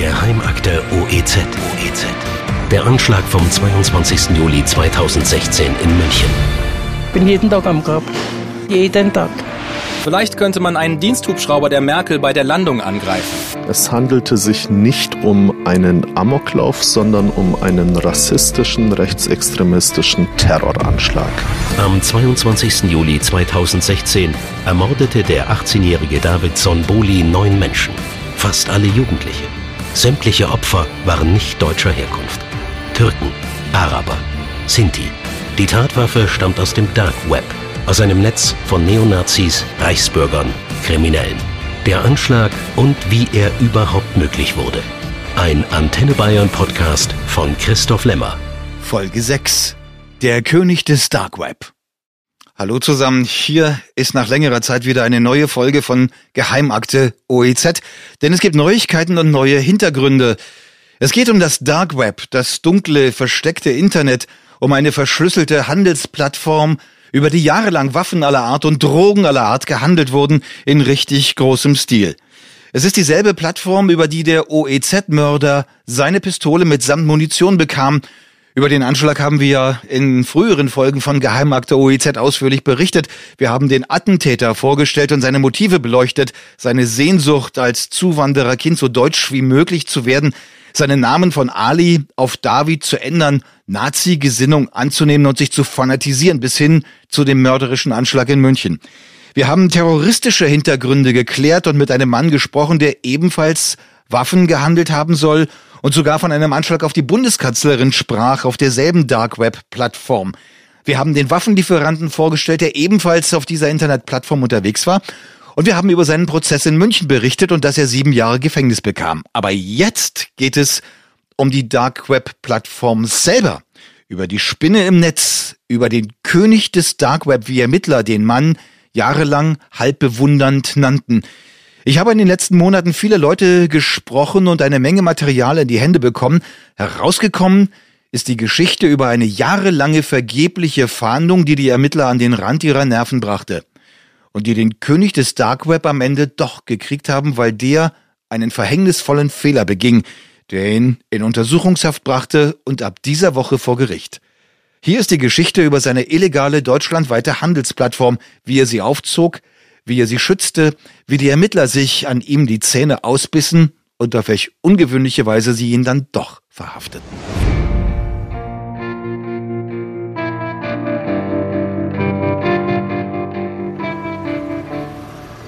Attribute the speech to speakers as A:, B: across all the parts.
A: Geheimakte OEZ. OEZ. Der Anschlag vom 22. Juli 2016 in München.
B: Ich bin jeden Tag am Grab. Jeden Tag.
C: Vielleicht könnte man einen Diensthubschrauber der Merkel bei der Landung angreifen.
D: Es handelte sich nicht um einen Amoklauf, sondern um einen rassistischen, rechtsextremistischen Terroranschlag.
A: Am 22. Juli 2016 ermordete der 18-jährige David Sonboli neun Menschen, fast alle Jugendliche. Sämtliche Opfer waren nicht deutscher Herkunft. Türken, Araber, Sinti. Die Tatwaffe stammt aus dem Dark Web aus einem Netz von Neonazis, Reichsbürgern, Kriminellen. Der Anschlag und wie er überhaupt möglich wurde. Ein Antenne Bayern Podcast von Christoph Lemmer.
E: Folge 6. Der König des Dark Web. Hallo zusammen, hier ist nach längerer Zeit wieder eine neue Folge von Geheimakte OEZ, denn es gibt Neuigkeiten und neue Hintergründe. Es geht um das Dark Web, das dunkle, versteckte Internet, um eine verschlüsselte Handelsplattform, über die jahrelang Waffen aller Art und Drogen aller Art gehandelt wurden in richtig großem Stil. Es ist dieselbe Plattform, über die der OEZ-Mörder seine Pistole mitsamt Munition bekam. Über den Anschlag haben wir in früheren Folgen von Geheimakte OEZ ausführlich berichtet. Wir haben den Attentäter vorgestellt und seine Motive beleuchtet, seine Sehnsucht als Zuwandererkind so deutsch wie möglich zu werden, seinen Namen von Ali auf David zu ändern, Nazi-Gesinnung anzunehmen und sich zu fanatisieren bis hin zu dem mörderischen Anschlag in München. Wir haben terroristische Hintergründe geklärt und mit einem Mann gesprochen, der ebenfalls Waffen gehandelt haben soll und sogar von einem Anschlag auf die Bundeskanzlerin sprach auf derselben Dark Web-Plattform. Wir haben den Waffenlieferanten vorgestellt, der ebenfalls auf dieser Internetplattform unterwegs war und wir haben über seinen Prozess in München berichtet und dass er sieben Jahre Gefängnis bekam. Aber jetzt geht es um die Dark Web Plattform selber. Über die Spinne im Netz, über den König des Dark Web, wie Ermittler den Mann jahrelang halb bewundernd nannten. Ich habe in den letzten Monaten viele Leute gesprochen und eine Menge Material in die Hände bekommen. Herausgekommen ist die Geschichte über eine jahrelange vergebliche Fahndung, die die Ermittler an den Rand ihrer Nerven brachte und die den König des Dark Web am Ende doch gekriegt haben, weil der einen verhängnisvollen Fehler beging, der ihn in Untersuchungshaft brachte und ab dieser Woche vor Gericht. Hier ist die Geschichte über seine illegale deutschlandweite Handelsplattform, wie er sie aufzog, wie er sie schützte, wie die Ermittler sich an ihm die Zähne ausbissen und auf welch ungewöhnliche Weise sie ihn dann doch verhafteten.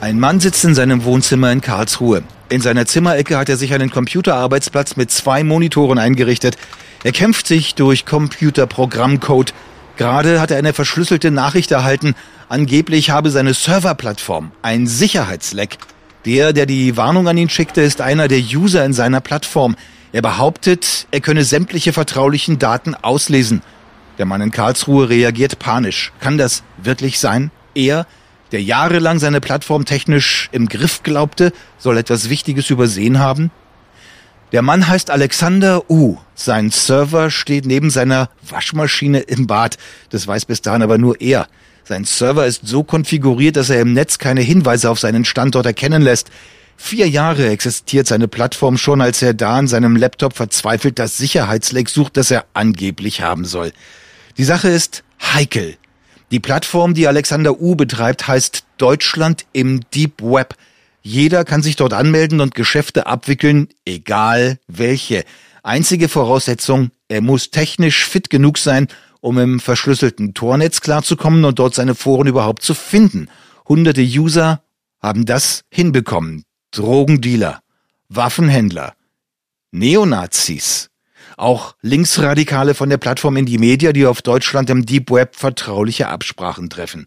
E: Ein Mann sitzt in seinem Wohnzimmer in Karlsruhe. In seiner Zimmerecke hat er sich einen Computerarbeitsplatz mit zwei Monitoren eingerichtet. Er kämpft sich durch Computerprogrammcode. Gerade hat er eine verschlüsselte Nachricht erhalten. Angeblich habe seine Serverplattform ein Sicherheitsleck. Der, der die Warnung an ihn schickte, ist einer der User in seiner Plattform. Er behauptet, er könne sämtliche vertraulichen Daten auslesen. Der Mann in Karlsruhe reagiert panisch. Kann das wirklich sein? Er, der jahrelang seine Plattform technisch im Griff glaubte, soll etwas Wichtiges übersehen haben? Der Mann heißt Alexander U. Sein Server steht neben seiner Waschmaschine im Bad. Das weiß bis dahin aber nur er. Sein Server ist so konfiguriert, dass er im Netz keine Hinweise auf seinen Standort erkennen lässt. Vier Jahre existiert seine Plattform schon, als er da an seinem Laptop verzweifelt das Sicherheitsleck sucht, das er angeblich haben soll. Die Sache ist heikel. Die Plattform, die Alexander U betreibt, heißt Deutschland im Deep Web. Jeder kann sich dort anmelden und Geschäfte abwickeln, egal welche. Einzige Voraussetzung, er muss technisch fit genug sein, um im verschlüsselten Tornetz klarzukommen und dort seine Foren überhaupt zu finden. Hunderte User haben das hinbekommen. Drogendealer, Waffenhändler, Neonazis, auch Linksradikale von der Plattform Indie Media, die auf Deutschland im Deep Web vertrauliche Absprachen treffen.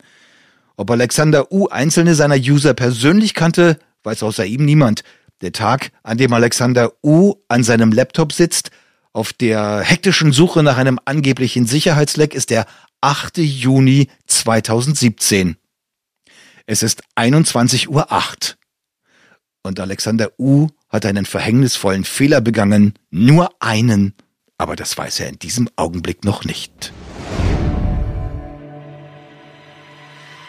E: Ob Alexander U einzelne seiner User persönlich kannte, weiß außer ihm niemand. Der Tag, an dem Alexander U an seinem Laptop sitzt, auf der hektischen Suche nach einem angeblichen Sicherheitsleck, ist der 8. Juni 2017. Es ist 21.08 Uhr. Und Alexander U hat einen verhängnisvollen Fehler begangen, nur einen, aber das weiß er in diesem Augenblick noch nicht.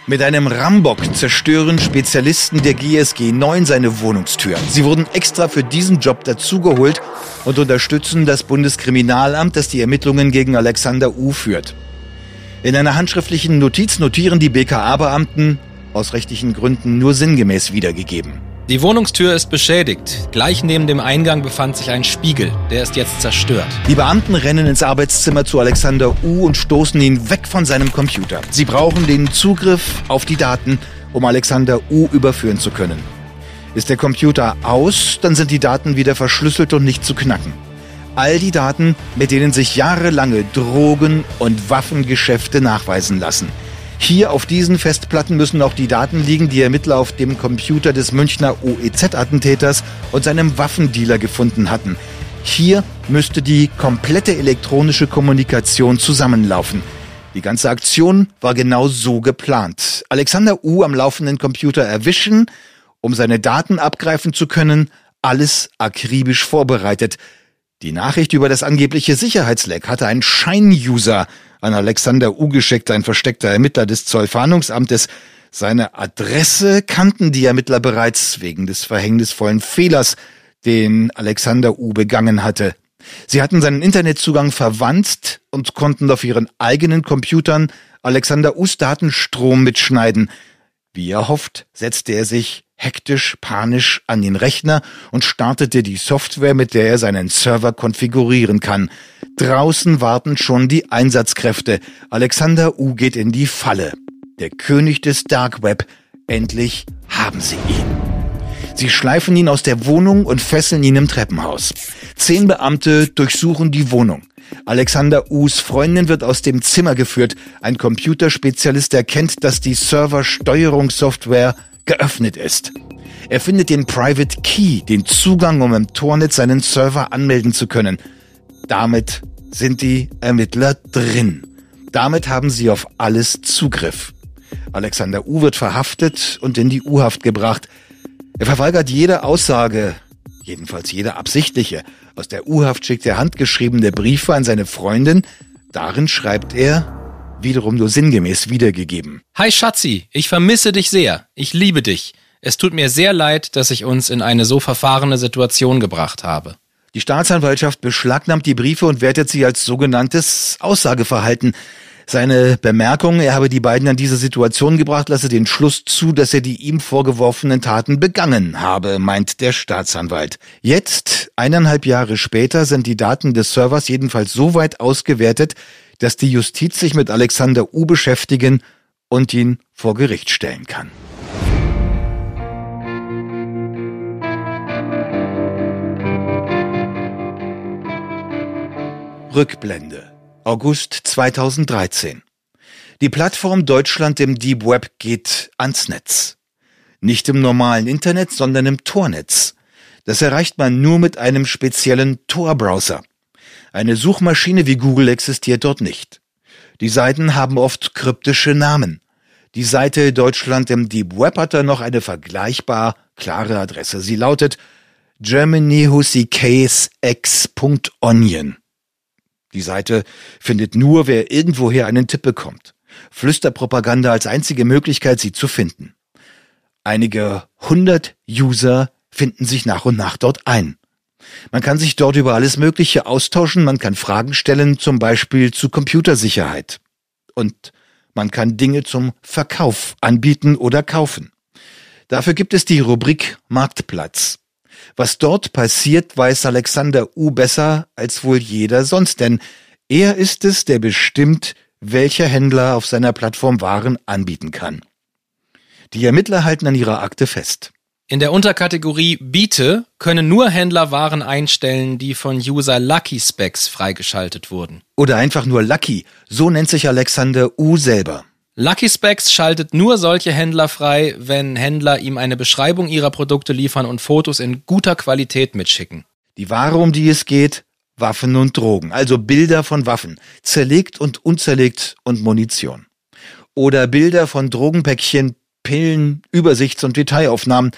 E: Mit einem Rambock zerstören Spezialisten der GSG 9 seine Wohnungstür. Sie wurden extra für diesen Job dazugeholt und unterstützen das Bundeskriminalamt, das die Ermittlungen gegen Alexander U. führt. In einer handschriftlichen Notiz notieren die BKA-Beamten, aus rechtlichen Gründen nur sinngemäß wiedergegeben.
C: Die Wohnungstür ist beschädigt. Gleich neben dem Eingang befand sich ein Spiegel. Der ist jetzt zerstört.
E: Die Beamten rennen ins Arbeitszimmer zu Alexander U und stoßen ihn weg von seinem Computer. Sie brauchen den Zugriff auf die Daten, um Alexander U überführen zu können. Ist der Computer aus, dann sind die Daten wieder verschlüsselt und nicht zu knacken. All die Daten, mit denen sich jahrelange Drogen- und Waffengeschäfte nachweisen lassen. Hier auf diesen Festplatten müssen auch die Daten liegen, die Ermittler auf dem Computer des Münchner OEZ-Attentäters und seinem Waffendealer gefunden hatten. Hier müsste die komplette elektronische Kommunikation zusammenlaufen. Die ganze Aktion war genau so geplant. Alexander U am laufenden Computer erwischen, um seine Daten abgreifen zu können, alles akribisch vorbereitet. Die Nachricht über das angebliche Sicherheitsleck hatte ein Schein-User an Alexander U. geschickt, ein versteckter Ermittler des Zollfahndungsamtes. Seine Adresse kannten die Ermittler bereits wegen des verhängnisvollen Fehlers, den Alexander U. begangen hatte. Sie hatten seinen Internetzugang verwandt und konnten auf ihren eigenen Computern Alexander Us Datenstrom mitschneiden. Wie er hofft, setzte er sich hektisch, panisch an den Rechner und startete die Software, mit der er seinen Server konfigurieren kann. Draußen warten schon die Einsatzkräfte. Alexander U geht in die Falle. Der König des Dark Web. Endlich haben sie ihn. Sie schleifen ihn aus der Wohnung und fesseln ihn im Treppenhaus. Zehn Beamte durchsuchen die Wohnung. Alexander Us Freundin wird aus dem Zimmer geführt. Ein Computerspezialist erkennt, dass die Serversteuerungssoftware geöffnet ist. Er findet den Private Key, den Zugang, um im Tornet seinen Server anmelden zu können. Damit sind die Ermittler drin. Damit haben sie auf alles Zugriff. Alexander U wird verhaftet und in die U-Haft gebracht. Er verweigert jede Aussage, jedenfalls jede absichtliche. Aus der U-Haft schickt er handgeschriebene Briefe an seine Freundin. Darin schreibt er, wiederum nur sinngemäß wiedergegeben.
C: Hi Schatzi, ich vermisse dich sehr. Ich liebe dich. Es tut mir sehr leid, dass ich uns in eine so verfahrene Situation gebracht habe.
E: Die Staatsanwaltschaft beschlagnahmt die Briefe und wertet sie als sogenanntes Aussageverhalten. Seine Bemerkung, er habe die beiden an diese Situation gebracht, lasse den Schluss zu, dass er die ihm vorgeworfenen Taten begangen habe, meint der Staatsanwalt. Jetzt, eineinhalb Jahre später, sind die Daten des Servers jedenfalls so weit ausgewertet, dass die Justiz sich mit Alexander U beschäftigen und ihn vor Gericht stellen kann. Rückblende. August 2013. Die Plattform Deutschland im Deep Web geht ans Netz. Nicht im normalen Internet, sondern im Tornetz. Das erreicht man nur mit einem speziellen Tor-Browser. Eine Suchmaschine wie Google existiert dort nicht. Die Seiten haben oft kryptische Namen. Die Seite Deutschland im Deep Web hat dann noch eine vergleichbar klare Adresse. Sie lautet germanyhusicasex.onion. Die Seite findet nur, wer irgendwoher einen Tipp bekommt. Flüsterpropaganda als einzige Möglichkeit, sie zu finden. Einige hundert User finden sich nach und nach dort ein. Man kann sich dort über alles Mögliche austauschen, man kann Fragen stellen, zum Beispiel zu Computersicherheit. Und man kann Dinge zum Verkauf anbieten oder kaufen. Dafür gibt es die Rubrik Marktplatz. Was dort passiert, weiß Alexander U besser als wohl jeder sonst, denn er ist es, der bestimmt, welcher Händler auf seiner Plattform Waren anbieten kann. Die Ermittler halten an ihrer Akte fest.
C: In der Unterkategorie Biete können nur Händler Waren einstellen, die von User Lucky Specs freigeschaltet wurden.
E: Oder einfach nur Lucky, so nennt sich Alexander U selber.
C: Lucky Specs schaltet nur solche Händler frei, wenn Händler ihm eine Beschreibung ihrer Produkte liefern und Fotos in guter Qualität mitschicken.
E: Die Ware, um die es geht, Waffen und Drogen, also Bilder von Waffen, zerlegt und unzerlegt und Munition. Oder Bilder von Drogenpäckchen, Pillen, Übersichts- und Detailaufnahmen.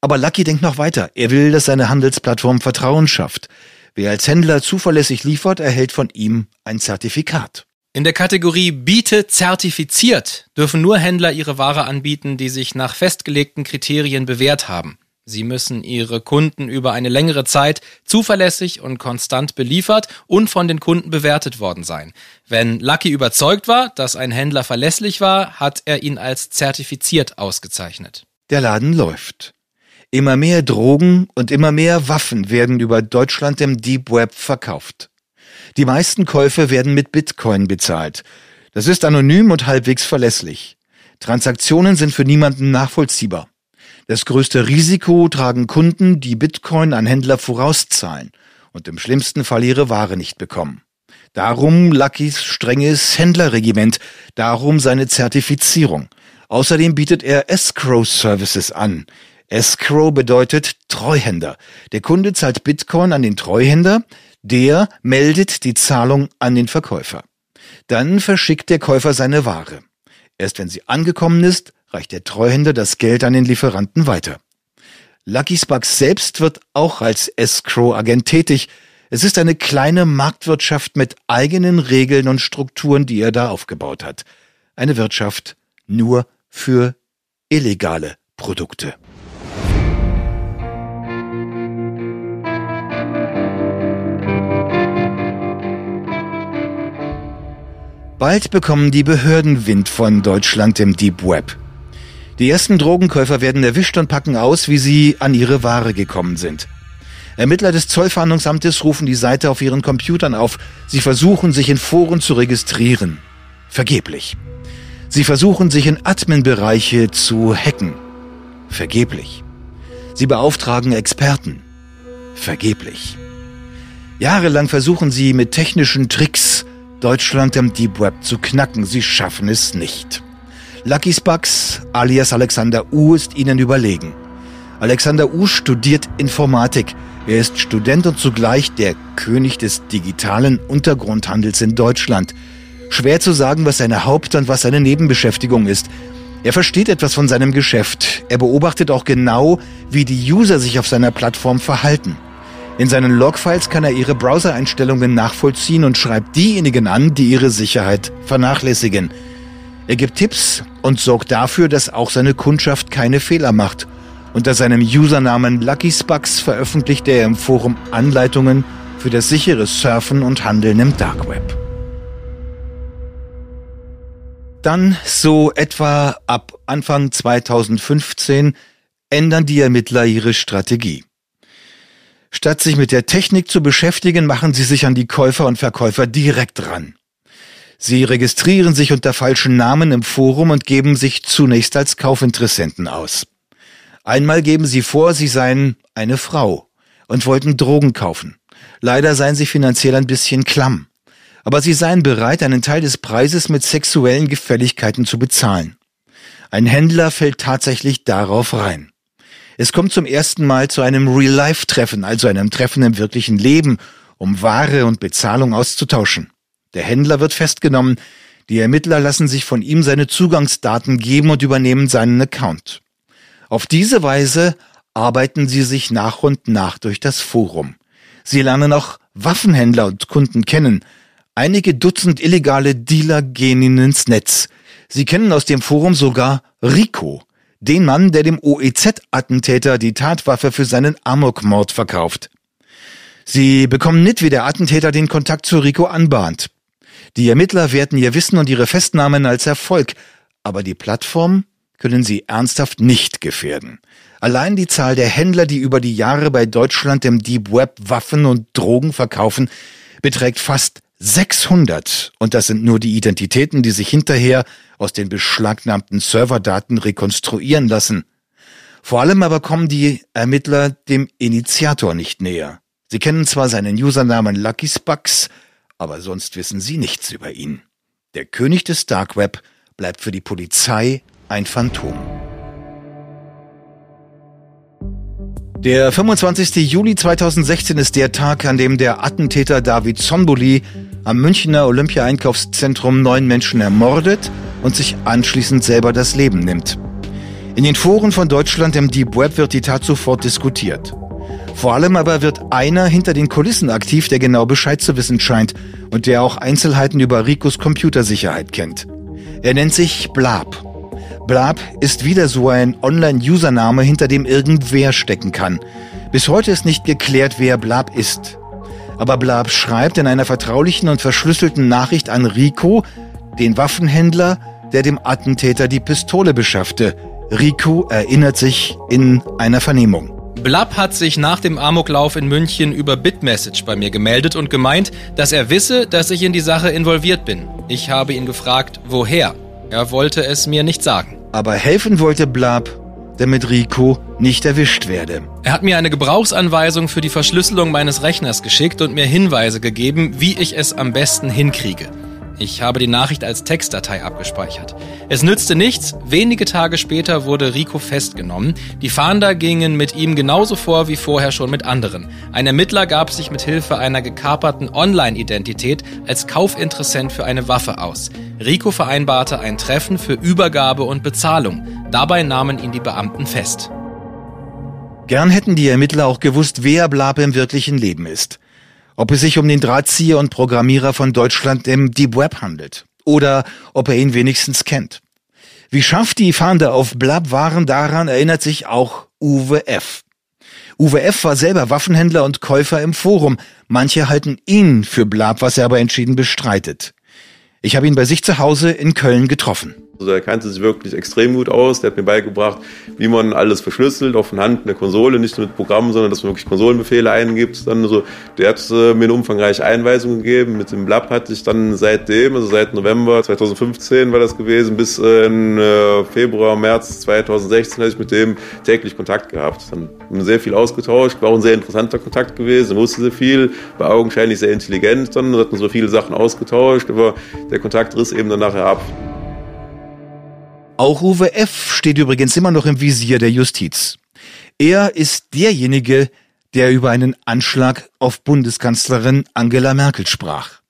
E: Aber Lucky denkt noch weiter. Er will, dass seine Handelsplattform Vertrauen schafft. Wer als Händler zuverlässig liefert, erhält von ihm ein Zertifikat.
C: In der Kategorie Biete zertifiziert dürfen nur Händler ihre Ware anbieten, die sich nach festgelegten Kriterien bewährt haben. Sie müssen ihre Kunden über eine längere Zeit zuverlässig und konstant beliefert und von den Kunden bewertet worden sein. Wenn Lucky überzeugt war, dass ein Händler verlässlich war, hat er ihn als zertifiziert ausgezeichnet.
E: Der Laden läuft. Immer mehr Drogen und immer mehr Waffen werden über Deutschland im Deep Web verkauft. Die meisten Käufe werden mit Bitcoin bezahlt. Das ist anonym und halbwegs verlässlich. Transaktionen sind für niemanden nachvollziehbar. Das größte Risiko tragen Kunden, die Bitcoin an Händler vorauszahlen und im schlimmsten Fall ihre Ware nicht bekommen. Darum Luckys strenges Händlerregiment, darum seine Zertifizierung. Außerdem bietet er Escrow Services an. Escrow bedeutet Treuhänder. Der Kunde zahlt Bitcoin an den Treuhänder, der meldet die Zahlung an den Verkäufer. Dann verschickt der Käufer seine Ware. Erst wenn sie angekommen ist, reicht der Treuhänder das Geld an den Lieferanten weiter. Lucky Sparks selbst wird auch als Escrow-Agent tätig. Es ist eine kleine Marktwirtschaft mit eigenen Regeln und Strukturen, die er da aufgebaut hat. Eine Wirtschaft nur für illegale Produkte. Bald bekommen die Behörden Wind von Deutschland im Deep Web. Die ersten Drogenkäufer werden erwischt und packen aus, wie sie an ihre Ware gekommen sind. Ermittler des Zollfahndungsamtes rufen die Seite auf ihren Computern auf. Sie versuchen, sich in Foren zu registrieren. Vergeblich. Sie versuchen, sich in Admin-Bereiche zu hacken. Vergeblich. Sie beauftragen Experten. Vergeblich. Jahrelang versuchen sie mit technischen Tricks Deutschland im Deep Web zu knacken. Sie schaffen es nicht. Lucky Spucks alias Alexander U ist ihnen überlegen. Alexander U studiert Informatik. Er ist Student und zugleich der König des digitalen Untergrundhandels in Deutschland. Schwer zu sagen, was seine Haupt- und was seine Nebenbeschäftigung ist. Er versteht etwas von seinem Geschäft. Er beobachtet auch genau, wie die User sich auf seiner Plattform verhalten. In seinen Logfiles kann er ihre Browser-Einstellungen nachvollziehen und schreibt diejenigen an, die ihre Sicherheit vernachlässigen. Er gibt Tipps und sorgt dafür, dass auch seine Kundschaft keine Fehler macht. Unter seinem Usernamen Lucky Spucks veröffentlicht er im Forum Anleitungen für das sichere Surfen und Handeln im Dark Web. Dann, so etwa ab Anfang 2015, ändern die Ermittler ihre Strategie. Statt sich mit der Technik zu beschäftigen, machen sie sich an die Käufer und Verkäufer direkt ran. Sie registrieren sich unter falschen Namen im Forum und geben sich zunächst als Kaufinteressenten aus. Einmal geben sie vor, sie seien eine Frau und wollten Drogen kaufen. Leider seien sie finanziell ein bisschen klamm. Aber sie seien bereit, einen Teil des Preises mit sexuellen Gefälligkeiten zu bezahlen. Ein Händler fällt tatsächlich darauf rein. Es kommt zum ersten Mal zu einem Real-Life-Treffen, also einem Treffen im wirklichen Leben, um Ware und Bezahlung auszutauschen. Der Händler wird festgenommen, die Ermittler lassen sich von ihm seine Zugangsdaten geben und übernehmen seinen Account. Auf diese Weise arbeiten sie sich nach und nach durch das Forum. Sie lernen auch Waffenhändler und Kunden kennen. Einige Dutzend illegale Dealer gehen ihnen ins Netz. Sie kennen aus dem Forum sogar Rico, den Mann, der dem OEZ-Attentäter die Tatwaffe für seinen Amokmord verkauft. Sie bekommen mit, wie der Attentäter den Kontakt zu Rico anbahnt. Die Ermittler werten ihr Wissen und ihre Festnahmen als Erfolg, aber die Plattform können sie ernsthaft nicht gefährden. Allein die Zahl der Händler, die über die Jahre bei Deutschland im Deep Web Waffen und Drogen verkaufen, beträgt fast 600. Und das sind nur die Identitäten, die sich hinterher aus den beschlagnahmten Serverdaten rekonstruieren lassen. Vor allem aber kommen die Ermittler dem Initiator nicht näher. Sie kennen zwar seinen Usernamen Lucky Spucks, aber sonst wissen sie nichts über ihn. Der König des Dark Web bleibt für die Polizei ein Phantom. Der 25. Juli 2016 ist der Tag, an dem der Attentäter David Sonboli am Münchner Olympia-Einkaufszentrum neun Menschen ermordet und sich anschließend selber das Leben nimmt. In den Foren von Deutschland im Deep Web wird die Tat sofort diskutiert. Vor allem aber wird einer hinter den Kulissen aktiv, der genau Bescheid zu wissen scheint und der auch Einzelheiten über Ricos Computersicherheit kennt. Er nennt sich Blab. Blab ist wieder so ein Online-Username, hinter dem irgendwer stecken kann. Bis heute ist nicht geklärt, wer Blab ist. Aber Blab schreibt in einer vertraulichen und verschlüsselten Nachricht an Rico, den Waffenhändler, der dem Attentäter die Pistole beschaffte. Rico erinnert sich in einer Vernehmung.
C: Blab hat sich nach dem Amoklauf in München über Bitmessage bei mir gemeldet und gemeint, dass er wisse, dass ich in die Sache involviert bin. Ich habe ihn gefragt, woher. Er wollte es mir nicht sagen.
E: Aber helfen wollte Blab, damit Rico nicht erwischt werde.
C: Er hat mir eine Gebrauchsanweisung für die Verschlüsselung meines Rechners geschickt und mir Hinweise gegeben, wie ich es am besten hinkriege. Ich habe die Nachricht als Textdatei abgespeichert. Es nützte nichts, wenige Tage später wurde Rico festgenommen. Die Fahnder gingen mit ihm genauso vor wie vorher schon mit anderen. Ein Ermittler gab sich mit Hilfe einer gekaperten Online-Identität als Kaufinteressent für eine Waffe aus. Rico vereinbarte ein Treffen für Übergabe und Bezahlung. Dabei nahmen ihn die Beamten fest.
E: Gern hätten die Ermittler auch gewusst, wer Blabe im wirklichen Leben ist ob es sich um den Drahtzieher und Programmierer von Deutschland im Deep Web handelt oder ob er ihn wenigstens kennt. Wie scharf die Fahnder auf Blab waren, daran erinnert sich auch Uwe F. Uwe F. war selber Waffenhändler und Käufer im Forum. Manche halten ihn für Blab, was er aber entschieden bestreitet. Ich habe ihn bei sich zu Hause in Köln getroffen.
F: Also er kannte sich wirklich extrem gut aus. Der hat mir beigebracht, wie man alles verschlüsselt, auch von Hand in der Konsole, nicht nur mit Programmen, sondern dass man wirklich Konsolenbefehle eingibt. Dann so, der hat äh, mir eine umfangreiche Einweisung gegeben. Mit dem Blab hatte ich dann seitdem, also seit November 2015 war das gewesen, bis äh, in äh, Februar, März 2016 hatte ich mit dem täglich Kontakt gehabt. Dann haben wir sehr viel ausgetauscht, war auch ein sehr interessanter Kontakt gewesen, wusste sehr viel, war augenscheinlich sehr intelligent, dann hatten so viele Sachen ausgetauscht, aber der Kontakt riss eben dann nachher ab.
E: Auch Uwe F. steht übrigens immer noch im Visier der Justiz. Er ist derjenige, der über einen Anschlag auf Bundeskanzlerin Angela Merkel sprach.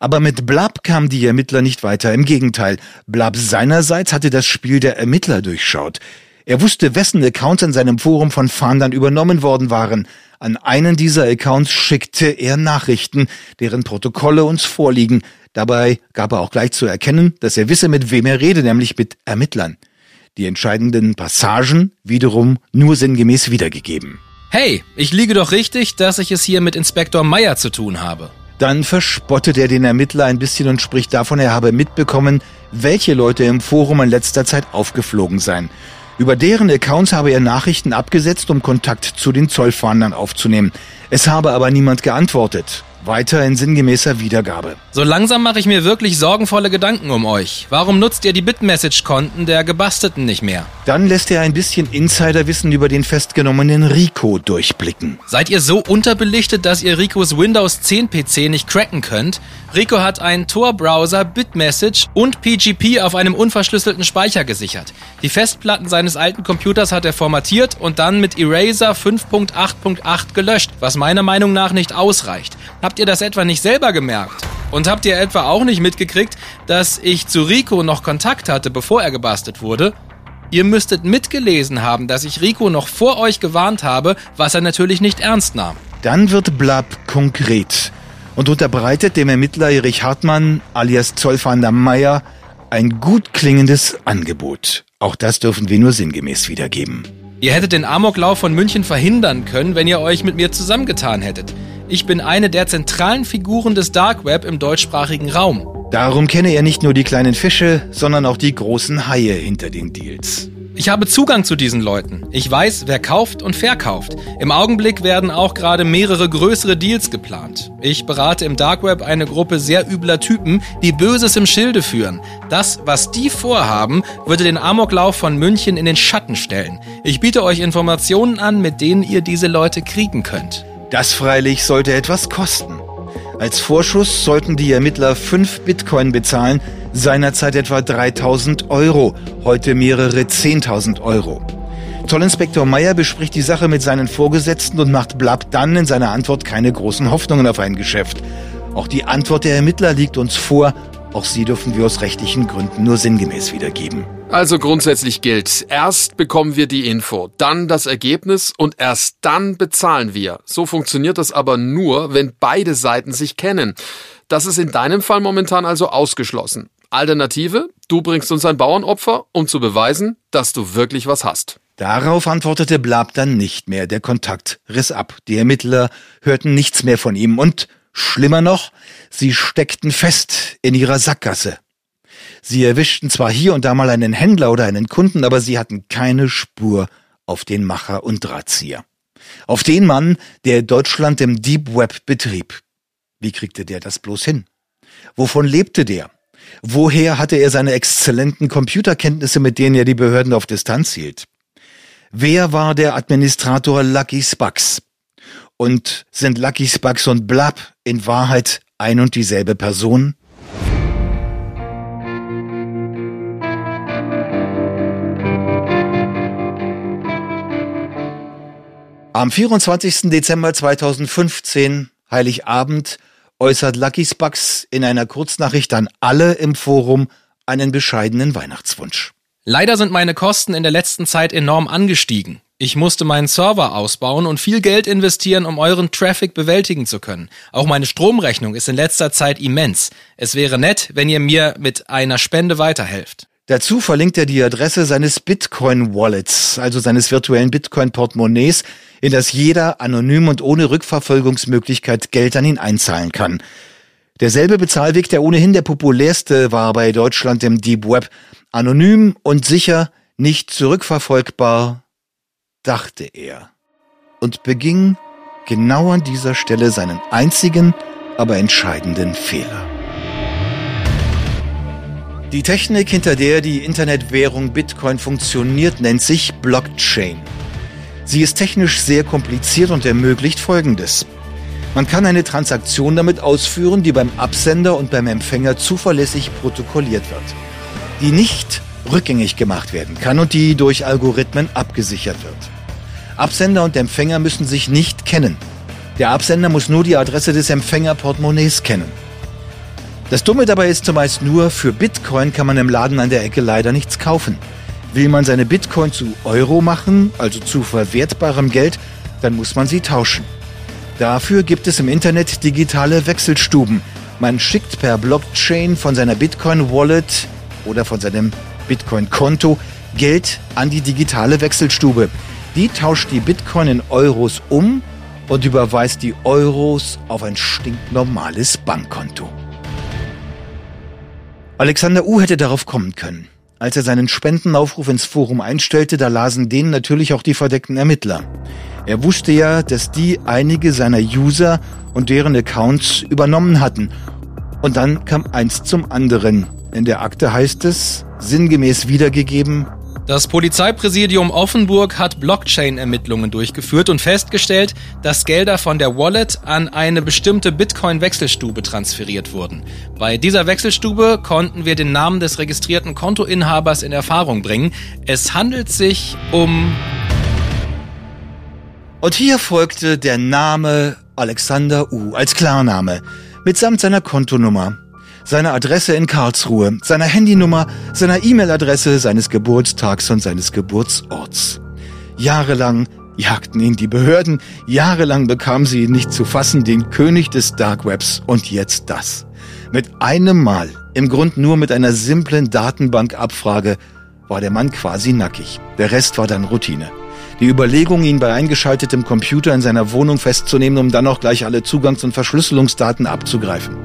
E: Aber mit Blab kamen die Ermittler nicht weiter. Im Gegenteil, Blab seinerseits hatte das Spiel der Ermittler durchschaut. Er wusste, wessen Accounts in seinem Forum von Fahndern übernommen worden waren. An einen dieser Accounts schickte er Nachrichten, deren Protokolle uns vorliegen. Dabei gab er auch gleich zu erkennen, dass er wisse, mit wem er rede, nämlich mit Ermittlern. Die entscheidenden Passagen wiederum nur sinngemäß wiedergegeben.
C: Hey, ich liege doch richtig, dass ich es hier mit Inspektor Meyer zu tun habe.
E: Dann verspottet er den Ermittler ein bisschen und spricht davon, er habe mitbekommen, welche Leute im Forum in letzter Zeit aufgeflogen seien. Über deren Accounts habe er Nachrichten abgesetzt, um Kontakt zu den Zollfahndern aufzunehmen. Es habe aber niemand geantwortet. Weiter in sinngemäßer Wiedergabe.
C: So langsam mache ich mir wirklich sorgenvolle Gedanken um euch. Warum nutzt ihr die Bitmessage-Konten der Gebasteten nicht mehr?
E: Dann lässt er ein bisschen Insiderwissen über den festgenommenen Rico durchblicken.
C: Seid ihr so unterbelichtet, dass ihr Ricos Windows 10 PC nicht cracken könnt? Rico hat einen Tor-Browser, Bitmessage und PGP auf einem unverschlüsselten Speicher gesichert. Die Festplatten seines alten Computers hat er formatiert und dann mit Eraser 5.8.8 gelöscht, was meiner Meinung nach nicht ausreicht. Habt ihr das etwa nicht selber gemerkt? Und habt ihr etwa auch nicht mitgekriegt, dass ich zu Rico noch Kontakt hatte, bevor er gebastelt wurde? Ihr müsstet mitgelesen haben, dass ich Rico noch vor euch gewarnt habe, was er natürlich nicht ernst nahm.
E: Dann wird Blab konkret und unterbreitet dem Ermittler Erich Hartmann alias Zollfahnder Meier ein gut klingendes Angebot. Auch das dürfen wir nur sinngemäß wiedergeben.
C: Ihr hättet den Amoklauf von München verhindern können, wenn ihr euch mit mir zusammengetan hättet. Ich bin eine der zentralen Figuren des Dark Web im deutschsprachigen Raum.
E: Darum kenne er nicht nur die kleinen Fische, sondern auch die großen Haie hinter den Deals.
C: Ich habe Zugang zu diesen Leuten. Ich weiß, wer kauft und verkauft. Im Augenblick werden auch gerade mehrere größere Deals geplant. Ich berate im Dark Web eine Gruppe sehr übler Typen, die Böses im Schilde führen. Das, was die vorhaben, würde den Amoklauf von München in den Schatten stellen. Ich biete euch Informationen an, mit denen ihr diese Leute kriegen könnt.
E: Das freilich sollte etwas kosten. Als Vorschuss sollten die Ermittler 5 Bitcoin bezahlen, seinerzeit etwa 3000 Euro, heute mehrere 10.000 Euro. Zollinspektor Meyer bespricht die Sache mit seinen Vorgesetzten und macht Blab dann in seiner Antwort keine großen Hoffnungen auf ein Geschäft. Auch die Antwort der Ermittler liegt uns vor, auch sie dürfen wir aus rechtlichen Gründen nur sinngemäß wiedergeben.
G: Also grundsätzlich gilt, erst bekommen wir die Info, dann das Ergebnis und erst dann bezahlen wir. So funktioniert das aber nur, wenn beide Seiten sich kennen. Das ist in deinem Fall momentan also ausgeschlossen. Alternative, du bringst uns ein Bauernopfer, um zu beweisen, dass du wirklich was hast.
E: Darauf antwortete Blab dann nicht mehr. Der Kontakt riss ab. Die Ermittler hörten nichts mehr von ihm und, schlimmer noch, sie steckten fest in ihrer Sackgasse. Sie erwischten zwar hier und da mal einen Händler oder einen Kunden, aber sie hatten keine Spur auf den Macher und Drahtzieher. Auf den Mann, der Deutschland im Deep Web betrieb. Wie kriegte der das bloß hin? Wovon lebte der? Woher hatte er seine exzellenten Computerkenntnisse, mit denen er die Behörden auf Distanz hielt? Wer war der Administrator Lucky Spucks? Und sind Lucky Spucks und Blab in Wahrheit ein und dieselbe Person? Am 24. Dezember 2015, Heiligabend, äußert Lucky Spucks in einer Kurznachricht an alle im Forum einen bescheidenen Weihnachtswunsch.
C: Leider sind meine Kosten in der letzten Zeit enorm angestiegen. Ich musste meinen Server ausbauen und viel Geld investieren, um euren Traffic bewältigen zu können. Auch meine Stromrechnung ist in letzter Zeit immens. Es wäre nett, wenn ihr mir mit einer Spende weiterhelft.
E: Dazu verlinkt er die Adresse seines Bitcoin-Wallets, also seines virtuellen Bitcoin-Portemonnaies, in das jeder anonym und ohne Rückverfolgungsmöglichkeit Geld an ihn einzahlen kann. Derselbe Bezahlweg, der ohnehin der populärste war bei Deutschland im Deep Web. Anonym und sicher, nicht zurückverfolgbar, dachte er. Und beging genau an dieser Stelle seinen einzigen, aber entscheidenden Fehler. Die Technik, hinter der die Internetwährung Bitcoin funktioniert, nennt sich Blockchain. Sie ist technisch sehr kompliziert und ermöglicht Folgendes. Man kann eine Transaktion damit ausführen, die beim Absender und beim Empfänger zuverlässig protokolliert wird, die nicht rückgängig gemacht werden kann und die durch Algorithmen abgesichert wird. Absender und Empfänger müssen sich nicht kennen. Der Absender muss nur die Adresse des Empfängerportemonnaies kennen. Das Dumme dabei ist zumeist nur, für Bitcoin kann man im Laden an der Ecke leider nichts kaufen. Will man seine Bitcoin zu Euro machen, also zu verwertbarem Geld, dann muss man sie tauschen. Dafür gibt es im Internet digitale Wechselstuben. Man schickt per Blockchain von seiner Bitcoin-Wallet oder von seinem Bitcoin-Konto Geld an die digitale Wechselstube. Die tauscht die Bitcoin in Euros um und überweist die Euros auf ein stinknormales Bankkonto. Alexander U. hätte darauf kommen können. Als er seinen Spendenaufruf ins Forum einstellte, da lasen den natürlich auch die verdeckten Ermittler. Er wusste ja, dass die einige seiner User und deren Accounts übernommen hatten. Und dann kam eins zum anderen. In der Akte heißt es, sinngemäß wiedergegeben,
C: das Polizeipräsidium Offenburg hat Blockchain-Ermittlungen durchgeführt und festgestellt, dass Gelder von der Wallet an eine bestimmte Bitcoin-Wechselstube transferiert wurden. Bei dieser Wechselstube konnten wir den Namen des registrierten Kontoinhabers in Erfahrung bringen. Es handelt sich um...
E: Und hier folgte der Name Alexander U als Klarname mitsamt seiner Kontonummer seiner Adresse in Karlsruhe, seiner Handynummer, seiner E-Mail-Adresse, seines Geburtstags und seines Geburtsorts. Jahrelang jagten ihn die Behörden, jahrelang bekamen sie ihn nicht zu fassen, den König des Dark Webs und jetzt das. Mit einem Mal, im Grund nur mit einer simplen Datenbankabfrage, war der Mann quasi nackig. Der Rest war dann Routine. Die Überlegung, ihn bei eingeschaltetem Computer in seiner Wohnung festzunehmen, um dann auch gleich alle Zugangs- und Verschlüsselungsdaten abzugreifen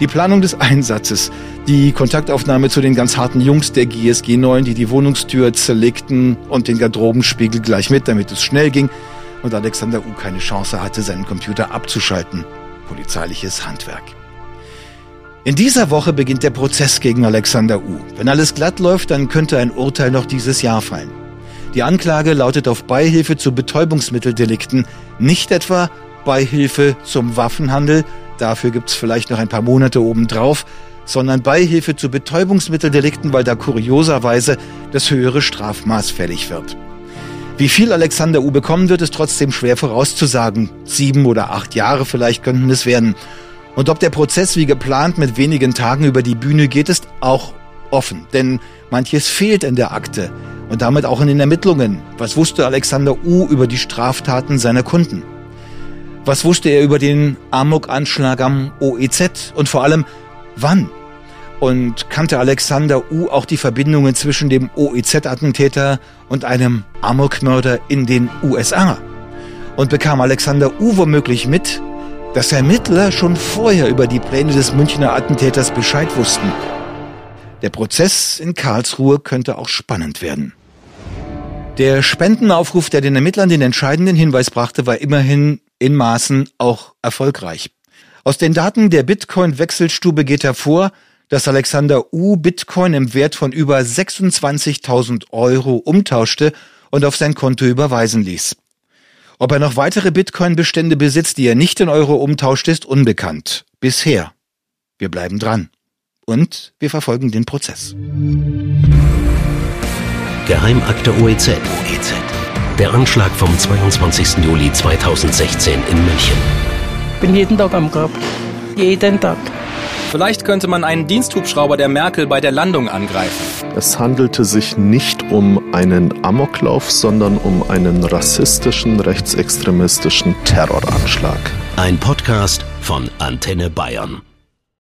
E: die Planung des Einsatzes, die Kontaktaufnahme zu den ganz harten Jungs der GSG 9, die die Wohnungstür zerlegten und den Garderobenspiegel gleich mit, damit es schnell ging und Alexander U keine Chance hatte, seinen Computer abzuschalten. Polizeiliches Handwerk. In dieser Woche beginnt der Prozess gegen Alexander U. Wenn alles glatt läuft, dann könnte ein Urteil noch dieses Jahr fallen. Die Anklage lautet auf Beihilfe zu Betäubungsmitteldelikten, nicht etwa Beihilfe zum Waffenhandel, dafür gibt's vielleicht noch ein paar Monate obendrauf, sondern Beihilfe zu Betäubungsmitteldelikten, weil da kurioserweise das höhere Strafmaß fällig wird. Wie viel Alexander U bekommen wird, ist trotzdem schwer vorauszusagen. Sieben oder acht Jahre vielleicht könnten es werden. Und ob der Prozess wie geplant mit wenigen Tagen über die Bühne geht, ist auch offen, denn manches fehlt in der Akte und damit auch in den Ermittlungen. Was wusste Alexander U über die Straftaten seiner Kunden? Was wusste er über den Amok-Anschlag am OEZ und vor allem wann? Und kannte Alexander U auch die Verbindungen zwischen dem OEZ-Attentäter und einem Amokmörder in den USA? Und bekam Alexander U womöglich mit, dass Ermittler schon vorher über die Pläne des Münchner Attentäters Bescheid wussten? Der Prozess in Karlsruhe könnte auch spannend werden. Der Spendenaufruf, der den Ermittlern den entscheidenden Hinweis brachte, war immerhin in Maßen auch erfolgreich. Aus den Daten der Bitcoin-Wechselstube geht hervor, dass Alexander U Bitcoin im Wert von über 26.000 Euro umtauschte und auf sein Konto überweisen ließ. Ob er noch weitere Bitcoin-Bestände besitzt, die er nicht in Euro umtauscht, ist unbekannt. Bisher. Wir bleiben dran. Und wir verfolgen den Prozess.
A: Geheimakte OEZ. OEZ. Der Anschlag vom 22. Juli 2016 in München.
B: Bin jeden Tag am Grab. Jeden Tag.
C: Vielleicht könnte man einen Diensthubschrauber der Merkel bei der Landung angreifen.
D: Es handelte sich nicht um einen Amoklauf, sondern um einen rassistischen, rechtsextremistischen Terroranschlag.
A: Ein Podcast von Antenne Bayern.